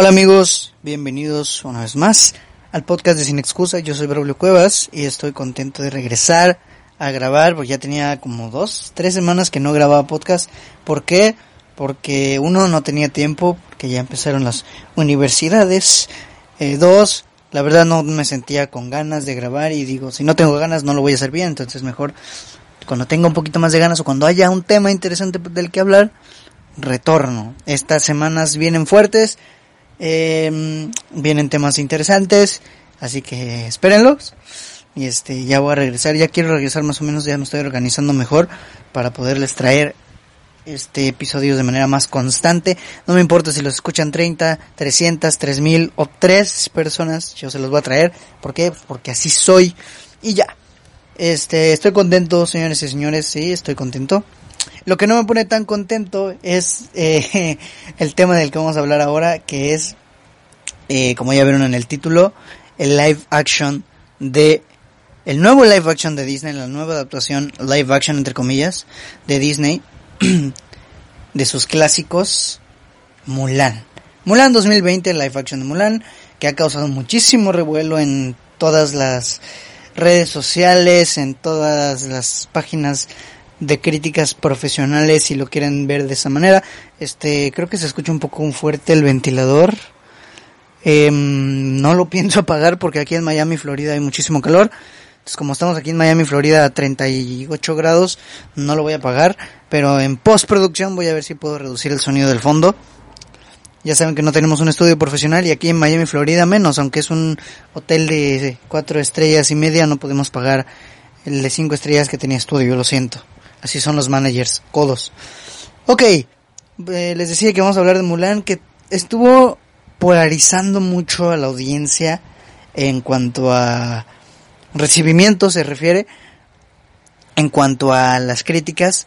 Hola amigos, bienvenidos una vez más al podcast de Sin Excusa. Yo soy Braulio Cuevas y estoy contento de regresar a grabar porque ya tenía como dos, tres semanas que no grababa podcast. ¿Por qué? Porque uno, no tenía tiempo, porque ya empezaron las universidades. Eh, dos, la verdad no me sentía con ganas de grabar y digo, si no tengo ganas no lo voy a hacer bien, entonces mejor cuando tenga un poquito más de ganas o cuando haya un tema interesante del que hablar, retorno. Estas semanas vienen fuertes, eh, vienen temas interesantes, así que espérenlos. Y este, ya voy a regresar, ya quiero regresar más o menos, ya me estoy organizando mejor para poderles traer este episodios de manera más constante. No me importa si los escuchan 30, 300, 3000 o 3 personas, yo se los voy a traer. ¿Por qué? Porque así soy. Y ya. Este, estoy contento, señores y señores, sí, estoy contento. Lo que no me pone tan contento es eh, el tema del que vamos a hablar ahora, que es, eh, como ya vieron en el título, el live action de el nuevo live action de Disney, la nueva adaptación live action entre comillas de Disney de sus clásicos Mulan. Mulan 2020, live action de Mulan, que ha causado muchísimo revuelo en todas las redes sociales, en todas las páginas de críticas profesionales si lo quieren ver de esa manera. Este, creo que se escucha un poco fuerte el ventilador. Em, no lo pienso apagar porque aquí en Miami, Florida hay muchísimo calor. Entonces, como estamos aquí en Miami, Florida a 38 grados, no lo voy a apagar, pero en postproducción voy a ver si puedo reducir el sonido del fondo. Ya saben que no tenemos un estudio profesional y aquí en Miami, Florida menos, aunque es un hotel de cuatro estrellas y media, no podemos pagar el de cinco estrellas que tenía estudio, lo siento. Así son los managers, codos. Ok, eh, les decía que vamos a hablar de Mulan, que estuvo polarizando mucho a la audiencia en cuanto a recibimiento se refiere en cuanto a las críticas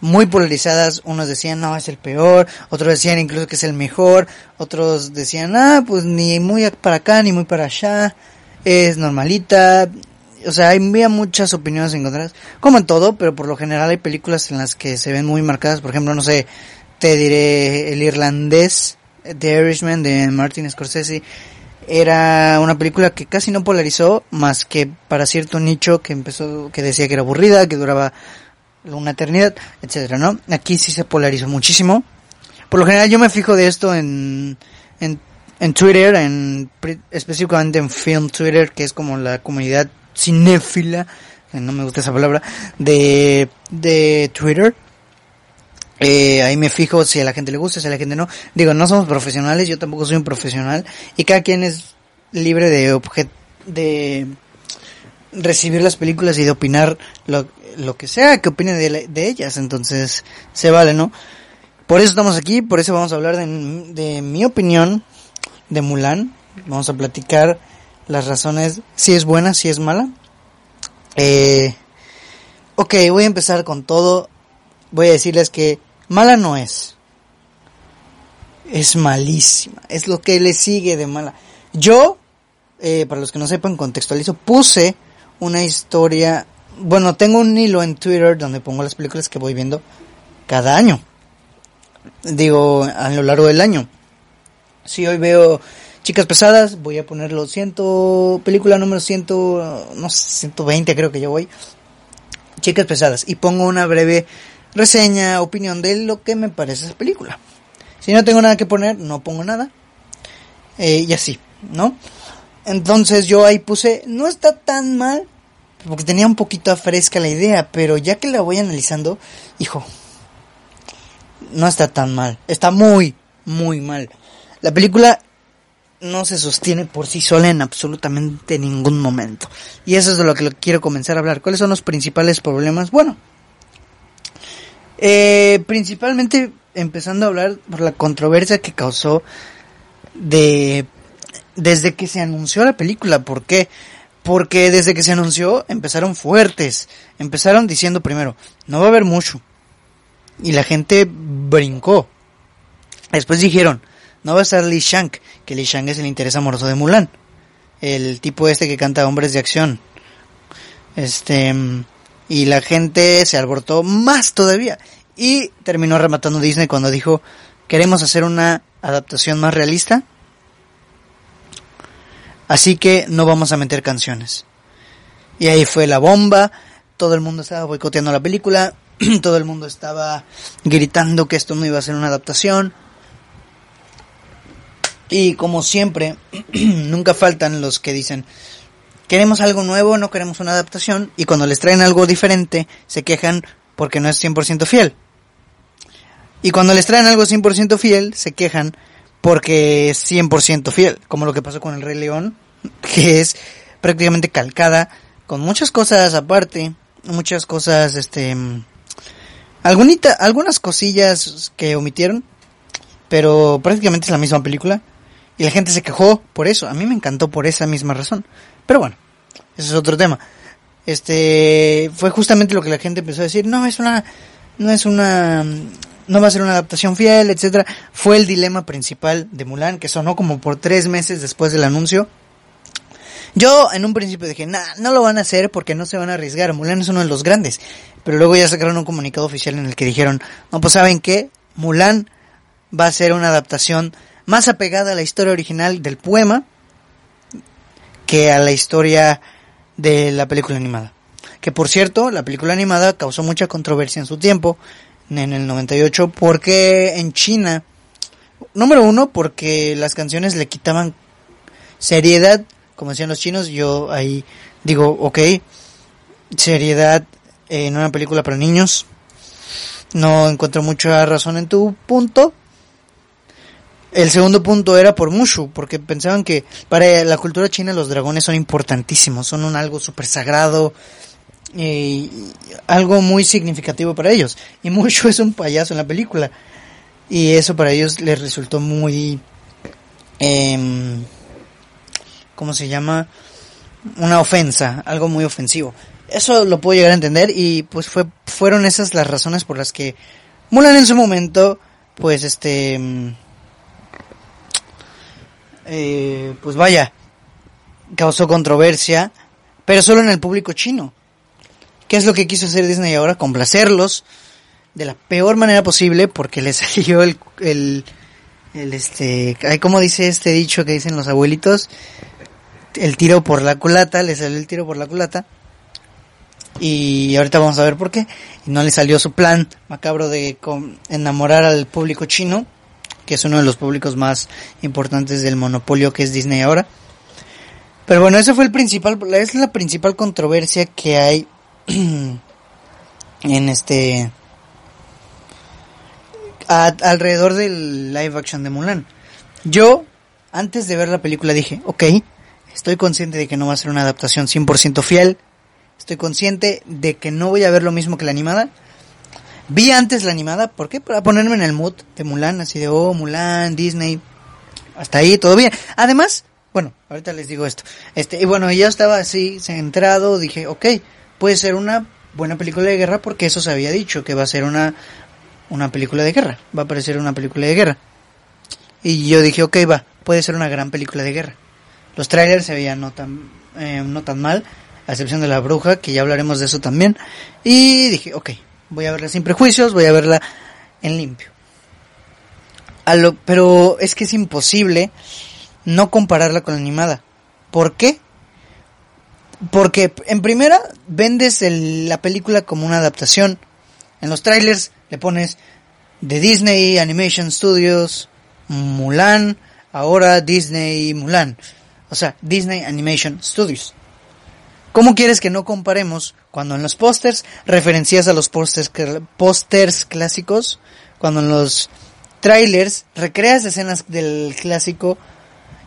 muy polarizadas, unos decían no es el peor, otros decían incluso que es el mejor, otros decían ah pues ni muy para acá ni muy para allá, es normalita, o sea había muchas opiniones encontradas, como en todo, pero por lo general hay películas en las que se ven muy marcadas, por ejemplo no sé, te diré el irlandés, The Irishman de Martin Scorsese, era una película que casi no polarizó, más que para cierto nicho que empezó, que decía que era aburrida, que duraba una eternidad, etcétera, ¿no? Aquí sí se polarizó muchísimo. Por lo general yo me fijo de esto en, en, en Twitter, en, específicamente en Film Twitter, que es como la comunidad cinéfila, no me gusta esa palabra, de, de Twitter eh, ahí me fijo si a la gente le gusta, si a la gente no. Digo, no somos profesionales, yo tampoco soy un profesional. Y cada quien es libre de de recibir las películas y de opinar lo, lo que sea que opine de, de, ellas. Entonces, se vale, ¿no? Por eso estamos aquí, por eso vamos a hablar de, de mi opinión de Mulan. Vamos a platicar las razones, si es buena, si es mala. Eh, ok, voy a empezar con todo. Voy a decirles que Mala no es. Es malísima. Es lo que le sigue de mala. Yo, eh, para los que no sepan, contextualizo, puse una historia. Bueno, tengo un hilo en Twitter donde pongo las películas que voy viendo cada año. Digo, a lo largo del año. Si hoy veo Chicas Pesadas, voy a ponerlo ciento, película número ciento, no sé, 120 creo que yo voy. Chicas Pesadas. Y pongo una breve reseña, opinión de lo que me parece esa película. Si no tengo nada que poner, no pongo nada. Eh, y así, ¿no? Entonces yo ahí puse, no está tan mal, porque tenía un poquito fresca la idea, pero ya que la voy analizando, hijo, no está tan mal, está muy, muy mal. La película no se sostiene por sí sola en absolutamente ningún momento. Y eso es de lo que quiero comenzar a hablar. ¿Cuáles son los principales problemas? Bueno, eh, principalmente empezando a hablar por la controversia que causó de desde que se anunció la película. ¿Por qué? Porque desde que se anunció empezaron fuertes. Empezaron diciendo primero, no va a haber mucho. Y la gente brincó. Después dijeron, no va a estar Li Shang, que Li Shang es el interés amoroso de Mulan. El tipo este que canta Hombres de Acción. Este y la gente se alborotó más todavía. Y terminó rematando Disney cuando dijo, queremos hacer una adaptación más realista Así que no vamos a meter canciones. Y ahí fue la bomba, todo el mundo estaba boicoteando la película, todo el mundo estaba gritando que esto no iba a ser una adaptación. Y como siempre, nunca faltan los que dicen, queremos algo nuevo, no queremos una adaptación, y cuando les traen algo diferente, se quejan porque no es 100% fiel. Y cuando les traen algo 100% fiel, se quejan porque es 100% fiel, como lo que pasó con el Rey León, que es prácticamente calcada, con muchas cosas aparte, muchas cosas, este, algunita, algunas cosillas que omitieron, pero prácticamente es la misma película. Y la gente se quejó por eso. A mí me encantó por esa misma razón. Pero bueno, ese es otro tema. Este, fue justamente lo que la gente empezó a decir. No, es una, no es una, no va a ser una adaptación fiel, etcétera. Fue el dilema principal de Mulan, que sonó como por tres meses después del anuncio. Yo en un principio dije, nah, no lo van a hacer porque no se van a arriesgar. Mulan es uno de los grandes. Pero luego ya sacaron un comunicado oficial en el que dijeron, no, pues saben qué, Mulan va a ser una adaptación más apegada a la historia original del poema que a la historia de la película animada. Que por cierto, la película animada causó mucha controversia en su tiempo, en el 98, porque en China, número uno, porque las canciones le quitaban seriedad, como decían los chinos, yo ahí digo, ok, seriedad en una película para niños, no encuentro mucha razón en tu punto, el segundo punto era por Mushu, porque pensaban que para la cultura china los dragones son importantísimos, son un algo súper sagrado, y algo muy significativo para ellos. Y Mushu es un payaso en la película. Y eso para ellos les resultó muy... Eh, ¿Cómo se llama? Una ofensa, algo muy ofensivo. Eso lo puedo llegar a entender y pues fue, fueron esas las razones por las que Mulan en su momento, pues este eh, pues vaya, causó controversia, pero solo en el público chino. ¿Qué es lo que quiso hacer Disney ahora? Complacerlos de la peor manera posible porque le salió el, el, el este, como dice este dicho que dicen los abuelitos, el tiro por la culata, le salió el tiro por la culata. Y ahorita vamos a ver por qué. No le salió su plan macabro de enamorar al público chino que es uno de los públicos más importantes del monopolio que es Disney ahora. Pero bueno, esa fue el principal, es la principal controversia que hay en este alrededor del live action de Mulan. Yo, antes de ver la película, dije, ok, estoy consciente de que no va a ser una adaptación 100% fiel, estoy consciente de que no voy a ver lo mismo que la animada, Vi antes la animada, ¿por qué? Para ponerme en el mood de Mulan, así de, oh, Mulan, Disney, hasta ahí, todo bien. Además, bueno, ahorita les digo esto. Este, y bueno, ya estaba así centrado, dije, ok, puede ser una buena película de guerra porque eso se había dicho, que va a ser una, una película de guerra, va a aparecer una película de guerra. Y yo dije, ok, va, puede ser una gran película de guerra. Los trailers se veían no tan, eh, no tan mal, a excepción de la bruja, que ya hablaremos de eso también. Y dije, ok, Voy a verla sin prejuicios, voy a verla en limpio. pero es que es imposible no compararla con la animada. ¿Por qué? Porque en primera vendes la película como una adaptación. En los trailers le pones de Disney Animation Studios, Mulan, ahora Disney Mulan. O sea, Disney Animation Studios. ¿Cómo quieres que no comparemos cuando en los pósters referencias a los pósters clásicos, cuando en los trailers recreas escenas del clásico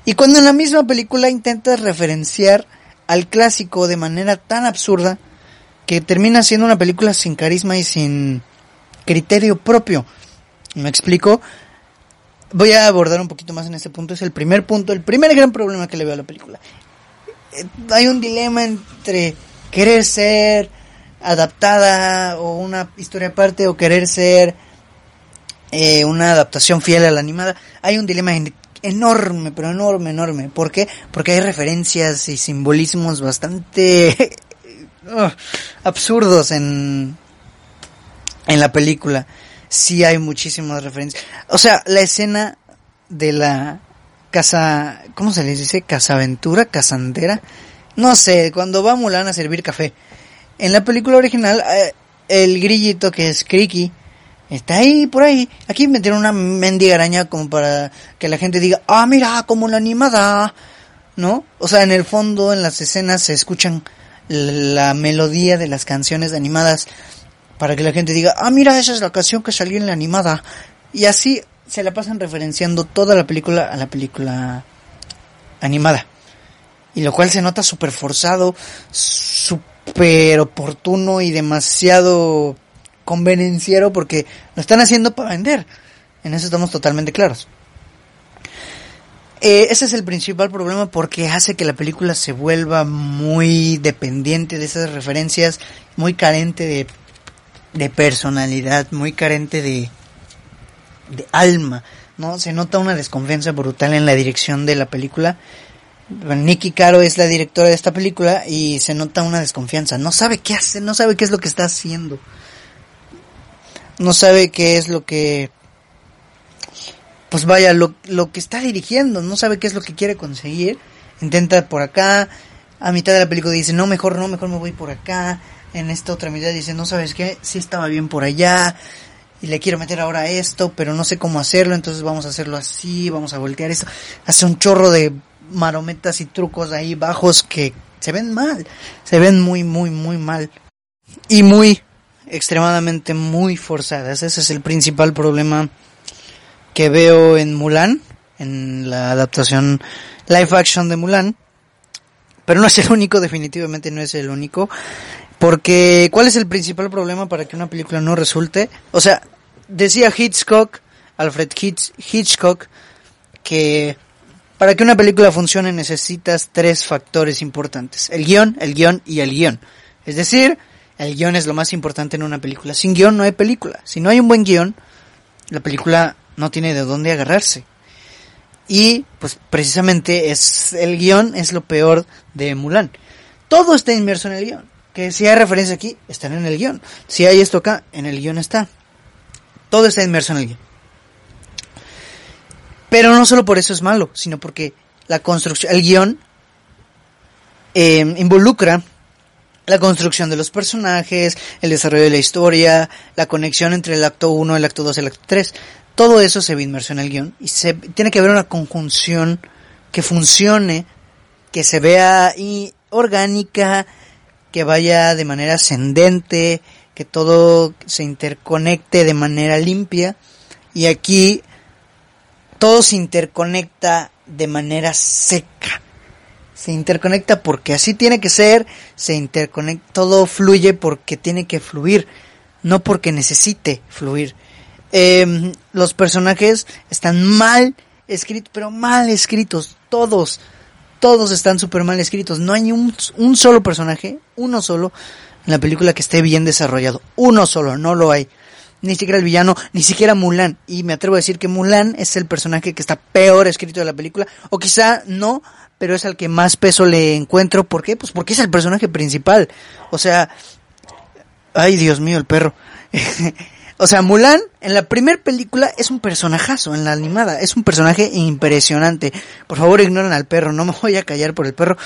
y cuando en la misma película intentas referenciar al clásico de manera tan absurda que termina siendo una película sin carisma y sin criterio propio? ¿Me explico? Voy a abordar un poquito más en este punto. Es el primer punto, el primer gran problema que le veo a la película. Eh, hay un dilema entre querer ser adaptada o una historia aparte o querer ser eh, una adaptación fiel a la animada. Hay un dilema enorme, pero enorme, enorme. ¿Por qué? Porque hay referencias y simbolismos bastante uh, absurdos en, en la película. Sí hay muchísimas referencias. O sea, la escena de la casa, ¿cómo se les dice? Casaventura, casandera. No sé, cuando va Mulan a servir café. En la película original, eh, el grillito que es Creaky está ahí, por ahí. Aquí metieron una mendiga araña como para que la gente diga, ah, mira, como la animada. ¿No? O sea, en el fondo, en las escenas se escuchan la melodía de las canciones animadas para que la gente diga, ah, mira, esa es la canción que salió en la animada. Y así se la pasan referenciando toda la película a la película animada. Y lo cual se nota súper forzado, súper oportuno y demasiado convenenciero porque lo están haciendo para vender. En eso estamos totalmente claros. Eh, ese es el principal problema porque hace que la película se vuelva muy dependiente de esas referencias, muy carente de, de personalidad, muy carente de, de alma, ¿no? Se nota una desconfianza brutal en la dirección de la película. Nicky Caro es la directora de esta película y se nota una desconfianza. No sabe qué hace, no sabe qué es lo que está haciendo. No sabe qué es lo que pues vaya, lo, lo que está dirigiendo, no sabe qué es lo que quiere conseguir, intenta por acá, a mitad de la película dice, no, mejor no, mejor me voy por acá, en esta otra mitad dice, no sabes qué, sí estaba bien por allá, y le quiero meter ahora esto, pero no sé cómo hacerlo, entonces vamos a hacerlo así, vamos a voltear esto, hace un chorro de marometas y trucos ahí bajos que se ven mal, se ven muy, muy, muy mal, y muy, extremadamente muy forzadas, ese es el principal problema que veo en Mulan, en la adaptación live action de Mulan. Pero no es el único, definitivamente no es el único. Porque, ¿cuál es el principal problema para que una película no resulte? O sea, decía Hitchcock, Alfred Hitchcock, que para que una película funcione necesitas tres factores importantes. El guion, el guion y el guion. Es decir, el guion es lo más importante en una película. Sin guion no hay película. Si no hay un buen guion, la película no tiene de dónde agarrarse. Y pues precisamente es el guion es lo peor de Mulan. Todo está inmerso en el guion. Que si hay referencia aquí, están en el guion. Si hay esto acá, en el guion está. Todo está inmerso en el guion. Pero no solo por eso es malo, sino porque la construcción, el guion eh, involucra la construcción de los personajes, el desarrollo de la historia, la conexión entre el acto 1, el acto 2 y el acto 3 todo eso se ve inmerso en el guion y se, tiene que haber una conjunción que funcione, que se vea y orgánica, que vaya de manera ascendente, que todo se interconecte de manera limpia y aquí todo se interconecta de manera seca. Se interconecta porque así tiene que ser, se interconecta, todo fluye porque tiene que fluir, no porque necesite fluir. Eh, los personajes están mal escritos, pero mal escritos, todos, todos están súper mal escritos. No hay un, un solo personaje, uno solo, en la película que esté bien desarrollado. Uno solo, no lo hay. Ni siquiera el villano, ni siquiera Mulan. Y me atrevo a decir que Mulan es el personaje que está peor escrito de la película. O quizá no, pero es al que más peso le encuentro. ¿Por qué? Pues porque es el personaje principal. O sea, ay Dios mío, el perro. O sea, Mulan en la primera película es un personajazo, en la animada, es un personaje impresionante. Por favor, ignoren al perro, no me voy a callar por el perro.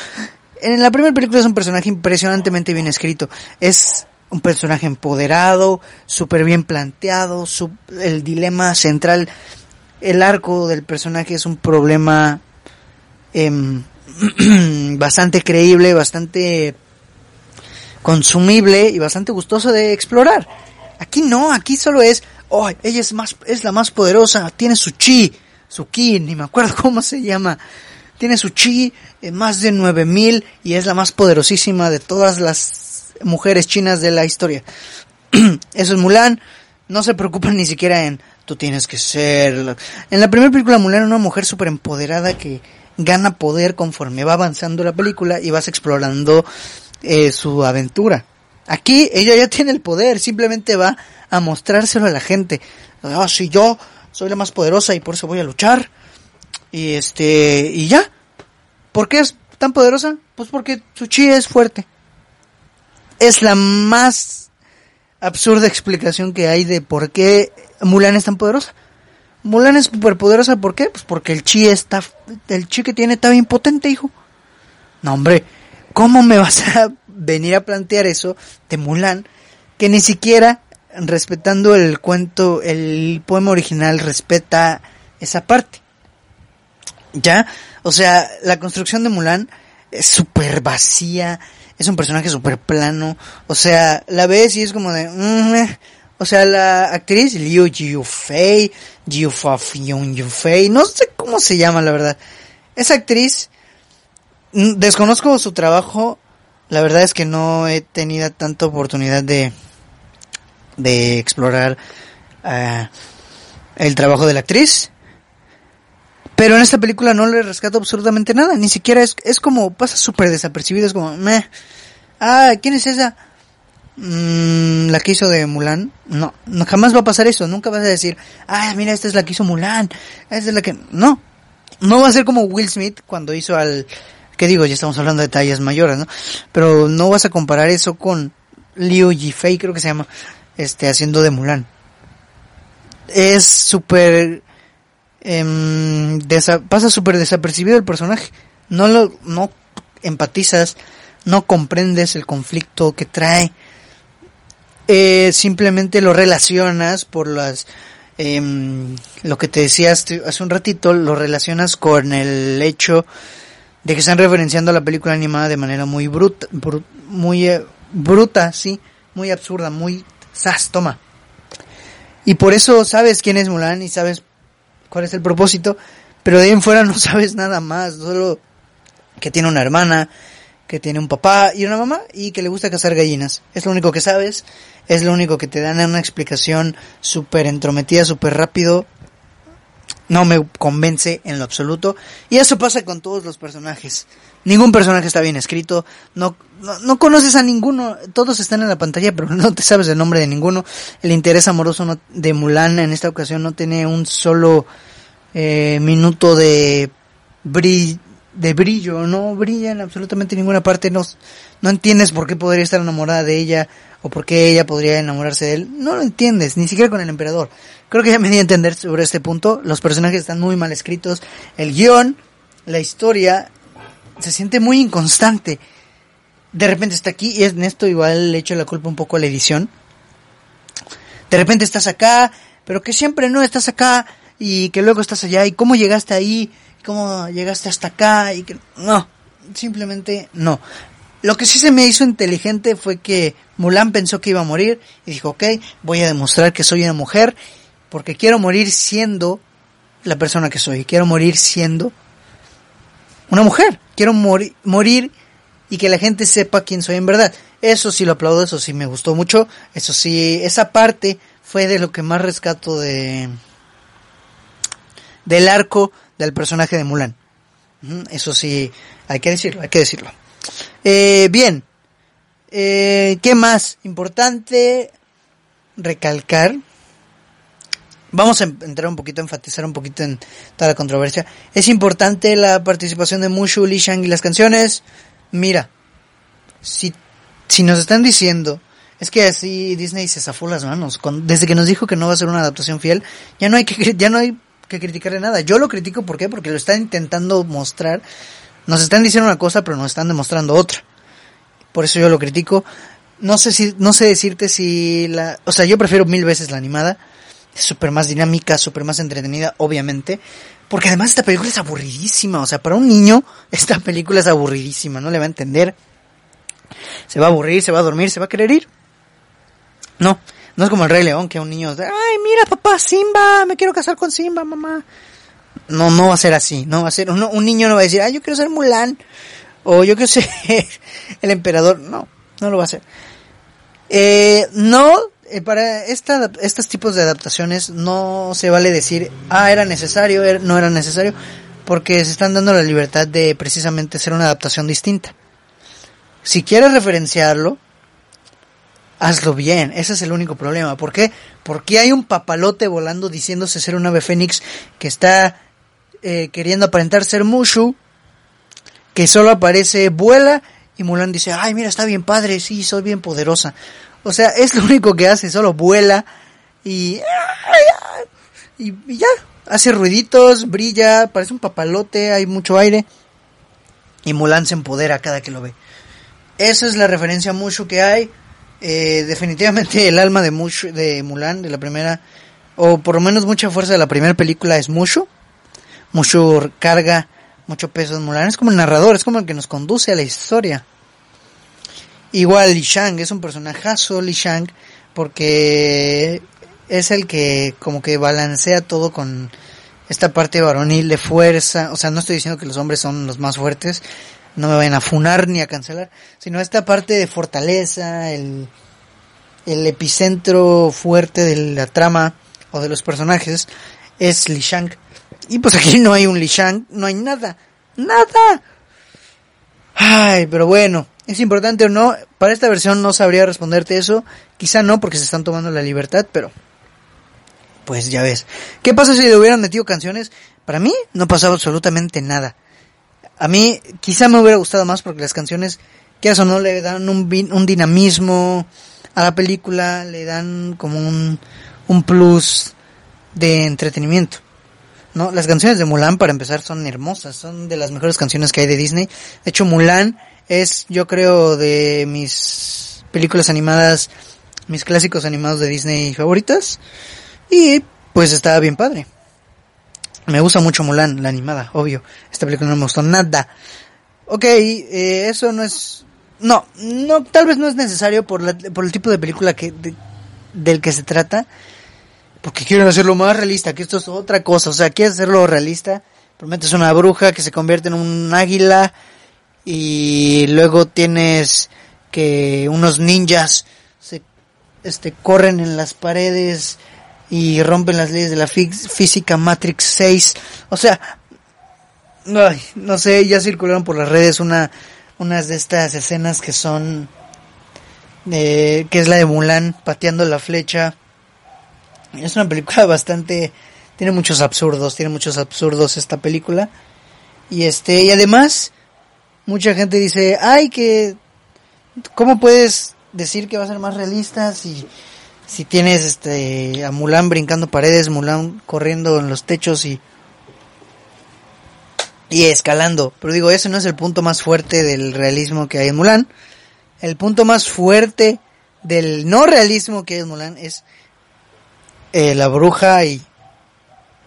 En la primera película es un personaje impresionantemente bien escrito. Es un personaje empoderado, súper bien planteado, el dilema central, el arco del personaje es un problema em, bastante creíble, bastante consumible y bastante gustoso de explorar. Aquí no, aquí solo es, oh, ella es más, es la más poderosa, tiene su chi, su ki, ni me acuerdo cómo se llama. Tiene su chi, eh, más de 9000 y es la más poderosísima de todas las mujeres chinas de la historia. Eso es Mulan. No se preocupan ni siquiera en tú tienes que ser. En la primera película Mulan una mujer súper empoderada que gana poder conforme va avanzando la película y vas explorando eh, su aventura. Aquí ella ya tiene el poder, simplemente va a mostrárselo a la gente. Ah, si yo soy la más poderosa y por eso voy a luchar. Y este, y ya. ¿Por qué es tan poderosa? Pues porque su chi es fuerte. Es la más absurda explicación que hay de por qué Mulan es tan poderosa. Mulan es súper poderosa, ¿por qué? Pues porque el chi está, el chi que tiene está bien potente, hijo. No, hombre, ¿cómo me vas a venir a plantear eso de Mulan? Que ni siquiera, respetando el cuento, el poema original, respeta esa parte. ¿Ya? O sea, la construcción de Mulan es súper vacía, es un personaje súper plano, o sea, la ves y es como de... Mm, eh". o sea, la actriz Liu Jiufei, Jiu Yufei, no sé cómo se llama la verdad. Esa actriz, mm, desconozco su trabajo, la verdad es que no he tenido tanta oportunidad de, de explorar uh, el trabajo de la actriz. Pero en esta película no le rescato absolutamente nada, ni siquiera es, es como, pasa súper desapercibido, es como, meh. Ah, ¿quién es esa? Mm, la que hizo de Mulan. No, no, jamás va a pasar eso, nunca vas a decir, ah, mira, esta es la que hizo Mulan, esta es la que... No, no va a ser como Will Smith cuando hizo al... ¿Qué digo? Ya estamos hablando de tallas mayores, ¿no? Pero no vas a comparar eso con Liu Yifei, creo que se llama, este, haciendo de Mulan. Es súper eh, pasa súper desapercibido el personaje. No lo, no empatizas, no comprendes el conflicto que trae. Eh, simplemente lo relacionas por las, eh, lo que te decía hace un ratito, lo relacionas con el hecho de que están referenciando a la película animada de manera muy bruta, muy eh, bruta, sí, muy absurda, muy sas, toma. Y por eso sabes quién es Mulan y sabes cuál es el propósito, pero de ahí en fuera no sabes nada más, solo que tiene una hermana, que tiene un papá y una mamá y que le gusta cazar gallinas. Es lo único que sabes, es lo único que te dan una explicación súper entrometida, súper rápido. No me convence en lo absoluto. Y eso pasa con todos los personajes. Ningún personaje está bien escrito. No, no, no, conoces a ninguno. Todos están en la pantalla, pero no te sabes el nombre de ninguno. El interés amoroso de Mulan en esta ocasión no tiene un solo eh, minuto de, de brillo. No brilla en absolutamente ninguna parte. No, no entiendes por qué podría estar enamorada de ella o por qué ella podría enamorarse de él. No lo entiendes, ni siquiera con el emperador. Creo que ya me di a entender sobre este punto. Los personajes están muy mal escritos. El guion, la historia se siente muy inconstante. De repente está aquí y en esto igual le echo la culpa un poco a la edición. De repente estás acá, pero que siempre no estás acá y que luego estás allá y cómo llegaste ahí, cómo llegaste hasta acá y que no, simplemente no. Lo que sí se me hizo inteligente fue que Mulan pensó que iba a morir y dijo, ok, voy a demostrar que soy una mujer porque quiero morir siendo la persona que soy, quiero morir siendo una mujer. Quiero morir, morir y que la gente sepa quién soy en verdad. Eso sí lo aplaudo, eso sí me gustó mucho. Eso sí, esa parte fue de lo que más rescato de del arco del personaje de Mulan. Eso sí, hay que decirlo, hay que decirlo. Eh, bien, eh, ¿qué más? Importante recalcar vamos a entrar un poquito, enfatizar un poquito en toda la controversia. Es importante la participación de Mushu, Li Shang y las canciones. Mira, si, si nos están diciendo, es que así Disney se zafó las manos. desde que nos dijo que no va a ser una adaptación fiel, ya no hay que, ya no hay que criticarle nada. Yo lo critico, ¿por? Porque lo están intentando mostrar. Nos están diciendo una cosa, pero nos están demostrando otra. Por eso yo lo critico. No sé si, no sé decirte si la, o sea, yo prefiero mil veces la animada súper más dinámica, súper más entretenida, obviamente. Porque además esta película es aburridísima. O sea, para un niño, esta película es aburridísima. No le va a entender. Se va a aburrir, se va a dormir, se va a querer ir. No, no es como el Rey León, que un niño ay, mira papá, Simba, me quiero casar con Simba, mamá. No, no va a ser así. No va a ser, un, niño no va a decir, ay, yo quiero ser Mulan. O yo quiero ser el emperador. No, no lo va a hacer. Eh, no eh, para esta, estos tipos de adaptaciones no se vale decir, ah, era necesario, er, no era necesario, porque se están dando la libertad de precisamente hacer una adaptación distinta. Si quieres referenciarlo, hazlo bien, ese es el único problema. ¿Por qué? Porque hay un papalote volando diciéndose ser un ave fénix que está eh, queriendo aparentar ser Mushu, que solo aparece, vuela, y Mulan dice, ay, mira, está bien padre, sí, soy bien poderosa. O sea, es lo único que hace, solo vuela y, y, ya. hace ruiditos, brilla, parece un papalote, hay mucho aire. Y Mulan se empodera cada que lo ve. Esa es la referencia a Mushu que hay. Eh, definitivamente el alma de, Mushu, de Mulan, de la primera, o por lo menos mucha fuerza de la primera película es Mushu. Mushu carga mucho peso en Mulan. Es como el narrador, es como el que nos conduce a la historia. Igual Li Shang es un personajazo, Li Shang, porque es el que como que balancea todo con esta parte varonil de fuerza. O sea, no estoy diciendo que los hombres son los más fuertes, no me vayan a funar ni a cancelar, sino esta parte de fortaleza, el, el epicentro fuerte de la trama o de los personajes es Li Shang. Y pues aquí no hay un Li Shang, no hay nada, nada. Ay, pero bueno, ¿Es importante o no? Para esta versión no sabría responderte eso. Quizá no porque se están tomando la libertad, pero... Pues ya ves. ¿Qué pasa si le hubieran metido canciones? Para mí no pasaba absolutamente nada. A mí quizá me hubiera gustado más porque las canciones, que eso no, le dan un, un dinamismo a la película, le dan como un, un plus de entretenimiento. ¿no? Las canciones de Mulan, para empezar, son hermosas, son de las mejores canciones que hay de Disney. De hecho, Mulan es, yo creo, de mis películas animadas, mis clásicos animados de Disney favoritas. Y pues estaba bien padre. Me gusta mucho Mulan, la animada, obvio. Esta película no me gustó nada. Ok, eh, eso no es... No, no, tal vez no es necesario por, la, por el tipo de película que del que se trata. Porque quieren hacerlo más realista, que esto es otra cosa. O sea, quieren hacerlo realista. Prometes una bruja que se convierte en un águila y luego tienes que unos ninjas se este corren en las paredes y rompen las leyes de la física Matrix 6 o sea no sé ya circularon por las redes una unas de estas escenas que son eh, que es la de Mulan pateando la flecha. Es una película bastante tiene muchos absurdos tiene muchos absurdos esta película. Y este y además mucha gente dice, ay, que, ¿cómo puedes decir que va a ser más realista si, si tienes este, a Mulan brincando paredes, Mulan corriendo en los techos y, y escalando? Pero digo, ese no es el punto más fuerte del realismo que hay en Mulan. El punto más fuerte del no realismo que hay en Mulan es eh, la bruja y,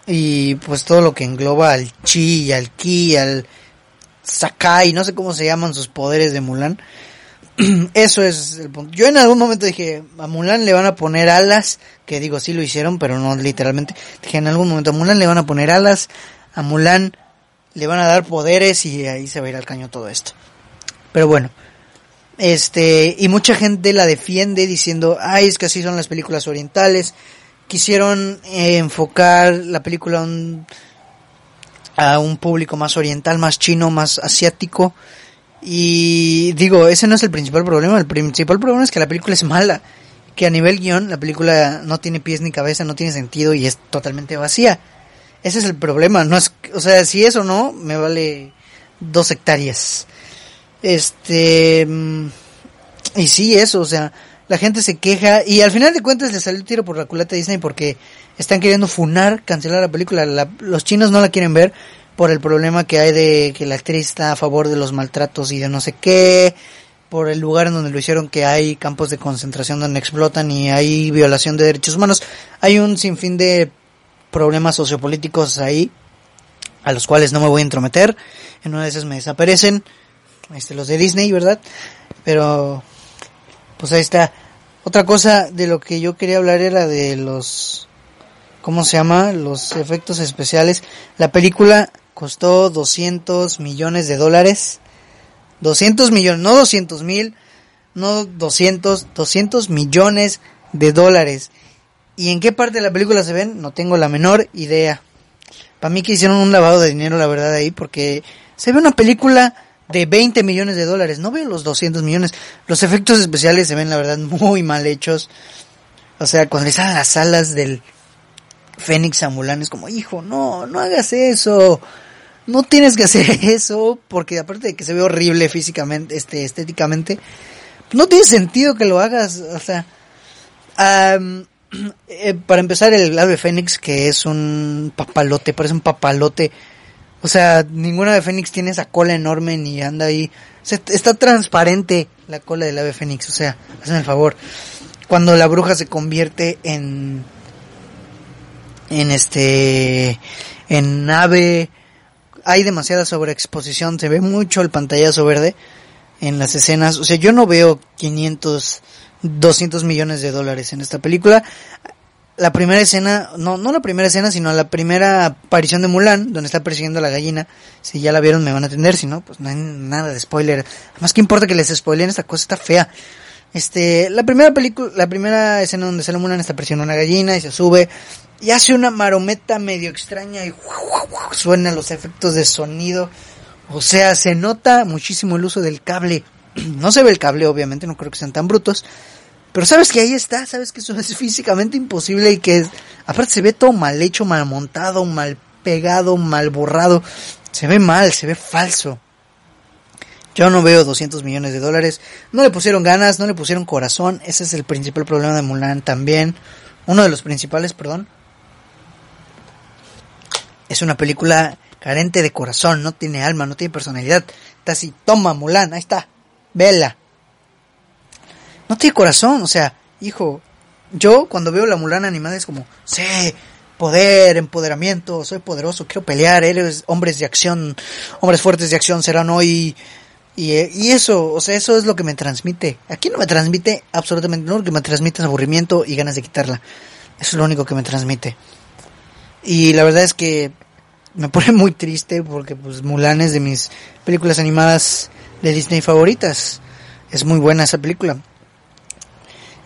y pues todo lo que engloba al chi, al ki, al Sakai, no sé cómo se llaman sus poderes de Mulan. Eso es el punto. Yo en algún momento dije, a Mulan le van a poner alas, que digo, sí lo hicieron, pero no literalmente. Dije, en algún momento a Mulan le van a poner alas, a Mulan le van a dar poderes y ahí se va a ir al caño todo esto. Pero bueno, este, y mucha gente la defiende diciendo, ay, es que así son las películas orientales. Quisieron eh, enfocar la película un a un público más oriental, más chino, más asiático. Y digo, ese no es el principal problema. El principal problema es que la película es mala. Que a nivel guion la película no tiene pies ni cabeza, no tiene sentido y es totalmente vacía. Ese es el problema. No es, o sea, si eso no, me vale dos hectáreas. Este. Mm, y sí, eso, o sea, la gente se queja y al final de cuentas le salió el tiro por la culata a Disney porque están queriendo funar, cancelar la película. los chinos no la quieren ver por el problema que hay de que la actriz está a favor de los maltratos y de no sé qué, por el lugar en donde lo hicieron que hay campos de concentración donde explotan y hay violación de derechos humanos. Hay un sinfín de problemas sociopolíticos ahí a los cuales no me voy a entrometer. En una de esas me desaparecen. Este, los de Disney, ¿verdad? Pero, pues ahí está. Otra cosa de lo que yo quería hablar era de los ¿cómo se llama? Los efectos especiales. La película costó 200 millones de dólares. 200 millones, no 200 mil, no 200, 200 millones de dólares. ¿Y en qué parte de la película se ven? No tengo la menor idea. Para mí que hicieron un lavado de dinero, la verdad, ahí, porque se ve una película de 20 millones de dólares. No veo los 200 millones. Los efectos especiales se ven, la verdad, muy mal hechos. O sea, cuando salen las alas del, Fénix a Mulan es como, hijo, no, no hagas eso. No tienes que hacer eso, porque aparte de que se ve horrible físicamente, este, estéticamente, no tiene sentido que lo hagas, o sea, eh, para empezar, el ave fénix, que es un papalote, parece un papalote. O sea, ninguna ave fénix tiene esa cola enorme ni anda ahí. está transparente la cola del ave fénix. O sea, hacen el favor. Cuando la bruja se convierte en. En este. En ave. Hay demasiada sobreexposición. Se ve mucho el pantallazo verde en las escenas. O sea, yo no veo 500 200 millones de dólares en esta película. La primera escena, no, no la primera escena, sino la primera aparición de Mulan, donde está persiguiendo a la gallina. Si ya la vieron me van a entender, si no, pues no hay nada de spoiler. Además, que importa que les spoilen? Esta cosa está fea. Este, la primera película, la primera escena donde sale Mulan está a una gallina y se sube y hace una marometa medio extraña y suena los efectos de sonido. O sea, se nota muchísimo el uso del cable no se ve el cable, obviamente, no creo que sean tan brutos. Pero sabes que ahí está, sabes que eso es físicamente imposible y que aparte se ve todo mal hecho, mal montado, mal pegado, mal borrado. Se ve mal, se ve falso. Yo no veo 200 millones de dólares. No le pusieron ganas, no le pusieron corazón. Ese es el principal problema de Mulan también. Uno de los principales, perdón. Es una película carente de corazón, no tiene alma, no tiene personalidad. Está así, toma Mulan, ahí está vela. No tiene corazón, o sea, hijo, yo cuando veo la Mulana animada es como, sí, poder, empoderamiento, soy poderoso, quiero pelear, eres hombres de acción, hombres fuertes de acción serán hoy. Y, y eso, o sea, eso es lo que me transmite. Aquí no me transmite absolutamente, no, lo que me transmite es aburrimiento y ganas de quitarla. Eso es lo único que me transmite. Y la verdad es que me pone muy triste porque pues Mulan es de mis películas animadas de Disney favoritas. Es muy buena esa película.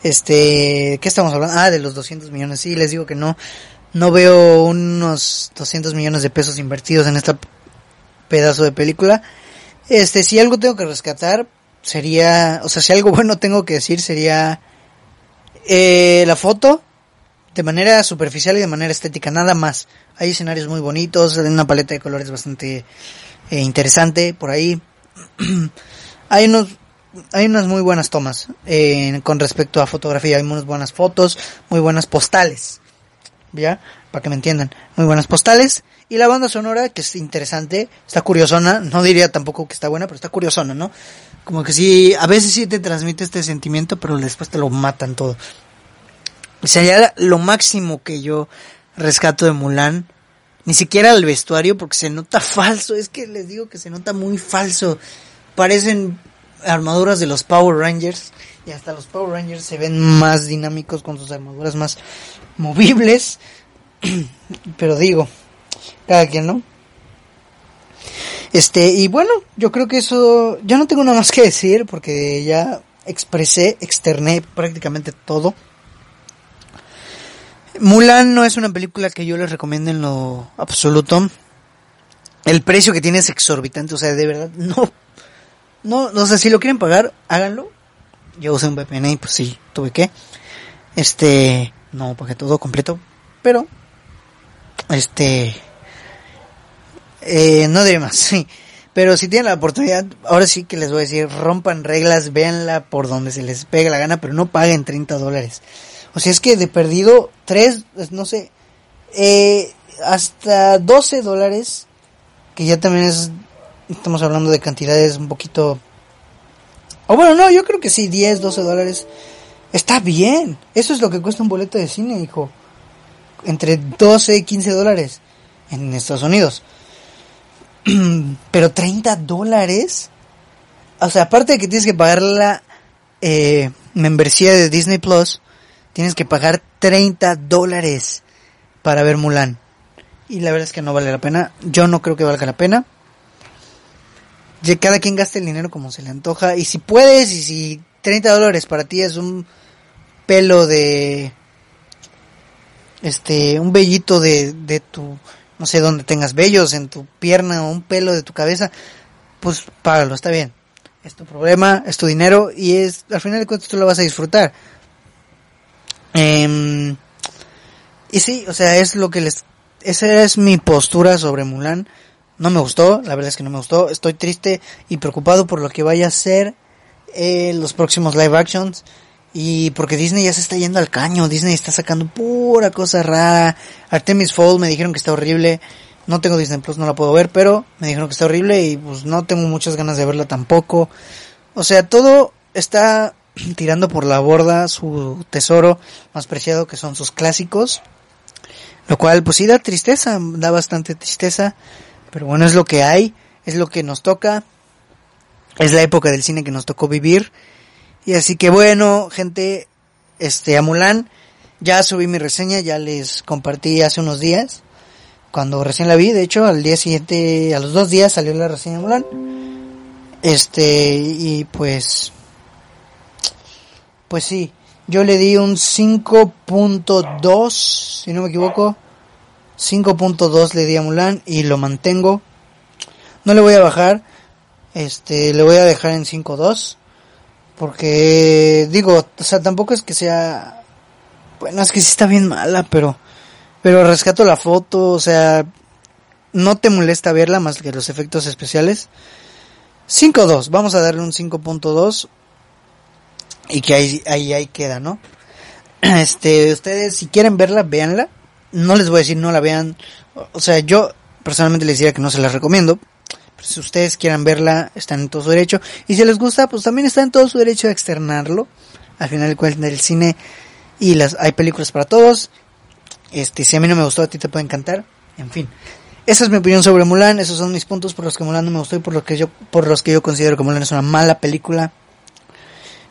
Este, ¿qué estamos hablando? Ah, de los 200 millones. Sí, les digo que no, no veo unos 200 millones de pesos invertidos en esta pedazo de película. Este, si algo tengo que rescatar, sería, o sea, si algo bueno tengo que decir, sería eh, la foto de manera superficial y de manera estética, nada más. Hay escenarios muy bonitos, una paleta de colores bastante eh, interesante por ahí. hay unos hay unas muy buenas tomas eh, con respecto a fotografía, hay unas buenas fotos, muy buenas postales, ¿ya? Para que me entiendan, muy buenas postales. Y la banda sonora, que es interesante, está curiosona, no diría tampoco que está buena, pero está curiosona, ¿no? Como que sí, a veces sí te transmite este sentimiento, pero después te lo matan todo. Sería lo máximo que yo rescato de Mulan. Ni siquiera el vestuario porque se nota falso. Es que les digo que se nota muy falso. Parecen armaduras de los Power Rangers. Y hasta los Power Rangers se ven más dinámicos con sus armaduras más movibles. Pero digo, cada quien, ¿no? Este, y bueno, yo creo que eso, yo no tengo nada más que decir porque ya expresé, externé prácticamente todo. Mulan no es una película que yo les recomiende en lo absoluto. El precio que tiene es exorbitante, o sea, de verdad, no. No, no sé, si lo quieren pagar, háganlo. Yo usé un VPN y pues sí, tuve que. Este, no pagué todo completo, pero, este, eh, no diré más, sí. Pero si tienen la oportunidad, ahora sí que les voy a decir, rompan reglas, véanla por donde se les pegue la gana, pero no paguen 30 dólares. O sea, es que de perdido, tres, no sé, eh, hasta 12 dólares, que ya también es, estamos hablando de cantidades un poquito... O bueno, no, yo creo que sí, 10, 12 dólares. Está bien. Eso es lo que cuesta un boleto de cine, hijo. Entre 12 y 15 dólares en Estados Unidos. Pero 30 dólares. O sea, aparte de que tienes que pagar la eh, membresía de Disney Plus, tienes que pagar 30 dólares para ver Mulan. Y la verdad es que no vale la pena. Yo no creo que valga la pena. Cada quien gaste el dinero como se le antoja. Y si puedes, y si 30 dólares para ti es un pelo de... Este, un vellito de, de tu... No sé dónde tengas vellos, en tu pierna o un pelo de tu cabeza. Pues págalo, está bien. Es tu problema, es tu dinero y es, al final de cuentas tú lo vas a disfrutar. Eh, y sí, o sea, es lo que les... Esa es mi postura sobre Mulan. No me gustó, la verdad es que no me gustó. Estoy triste y preocupado por lo que vaya a ser eh, los próximos live actions. Y porque Disney ya se está yendo al caño, Disney está sacando pura cosa rara. Artemis Fowl me dijeron que está horrible. No tengo Disney Plus, no la puedo ver, pero me dijeron que está horrible y pues no tengo muchas ganas de verla tampoco. O sea, todo está tirando por la borda su tesoro más preciado que son sus clásicos. Lo cual pues sí da tristeza, da bastante tristeza. Pero bueno, es lo que hay, es lo que nos toca. Es la época del cine que nos tocó vivir. Y así que bueno, gente, este, a Mulan, ya subí mi reseña, ya les compartí hace unos días, cuando recién la vi, de hecho, al día siguiente, a los dos días salió la reseña de Mulan. Este, y pues, pues sí, yo le di un 5.2, si no me equivoco, 5.2 le di a Mulan y lo mantengo. No le voy a bajar, este, le voy a dejar en 5.2 porque digo, o sea, tampoco es que sea bueno, es que sí está bien mala, pero pero rescato la foto, o sea, no te molesta verla más que los efectos especiales. 5.2, vamos a darle un 5.2 y que ahí, ahí ahí queda, ¿no? Este, ustedes si quieren verla, véanla. No les voy a decir no la vean. O sea, yo personalmente les diría que no se la recomiendo si ustedes quieran verla, están en todo su derecho. Y si les gusta, pues también está en todo su derecho a externarlo. Al final de cuentas, el cine y las hay películas para todos. Este, si a mí no me gustó, a ti te puede encantar. En fin. Esa es mi opinión sobre Mulan, esos son mis puntos por los que Mulan no me gustó y por los que yo por los que yo considero que Mulan es una mala película.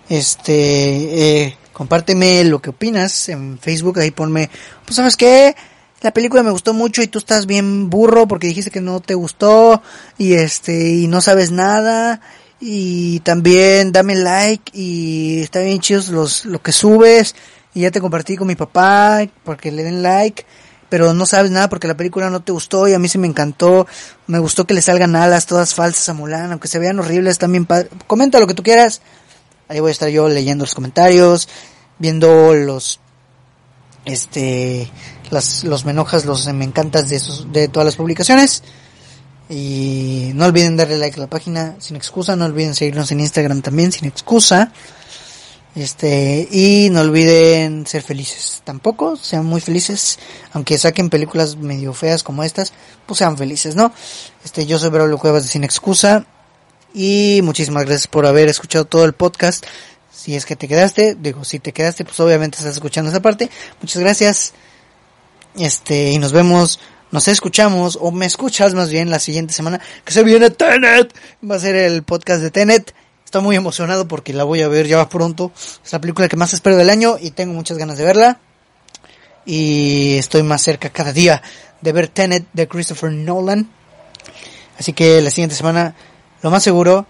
Este, eh, compárteme lo que opinas en Facebook, ahí ponme, pues sabes qué, la película me gustó mucho y tú estás bien burro porque dijiste que no te gustó y este y no sabes nada. Y también dame like y está bien chidos los lo que subes. Y ya te compartí con mi papá porque le den like pero no sabes nada porque la película no te gustó y a mí sí me encantó. Me gustó que le salgan alas todas falsas a Mulan aunque se vean horribles también comenta lo que tú quieras. Ahí voy a estar yo leyendo los comentarios viendo los este las, los me enojas, los me encantas de, sus, de todas las publicaciones. Y no olviden darle like a la página sin excusa, no olviden seguirnos en Instagram también sin excusa. Este, y no olviden ser felices. Tampoco sean muy felices, aunque saquen películas medio feas como estas, pues sean felices, ¿no? Este, yo soy Braulio Cuevas de Sin Excusa y muchísimas gracias por haber escuchado todo el podcast. Si es que te quedaste, digo, si te quedaste, pues obviamente estás escuchando esa parte. Muchas gracias. Este, y nos vemos, nos escuchamos, o me escuchas más bien la siguiente semana, que se viene Tenet. Va a ser el podcast de Tenet. Estoy muy emocionado porque la voy a ver ya pronto. Es la película que más espero del año y tengo muchas ganas de verla. Y estoy más cerca cada día de ver Tenet de Christopher Nolan. Así que la siguiente semana, lo más seguro,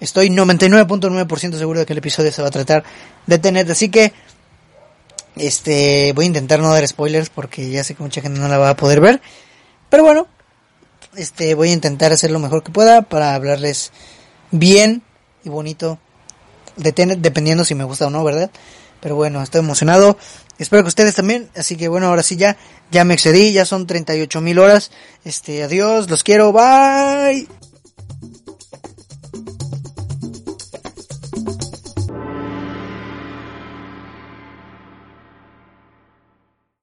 estoy 99.9% seguro de que el episodio se va a tratar de Tenet. Así que este, voy a intentar no dar spoilers porque ya sé que mucha gente no la va a poder ver. Pero bueno, este, voy a intentar hacer lo mejor que pueda para hablarles bien y bonito dependiendo si me gusta o no, ¿verdad? Pero bueno, estoy emocionado. Espero que ustedes también. Así que bueno, ahora sí ya, ya me excedí, ya son 38 mil horas. Este, adiós, los quiero, bye.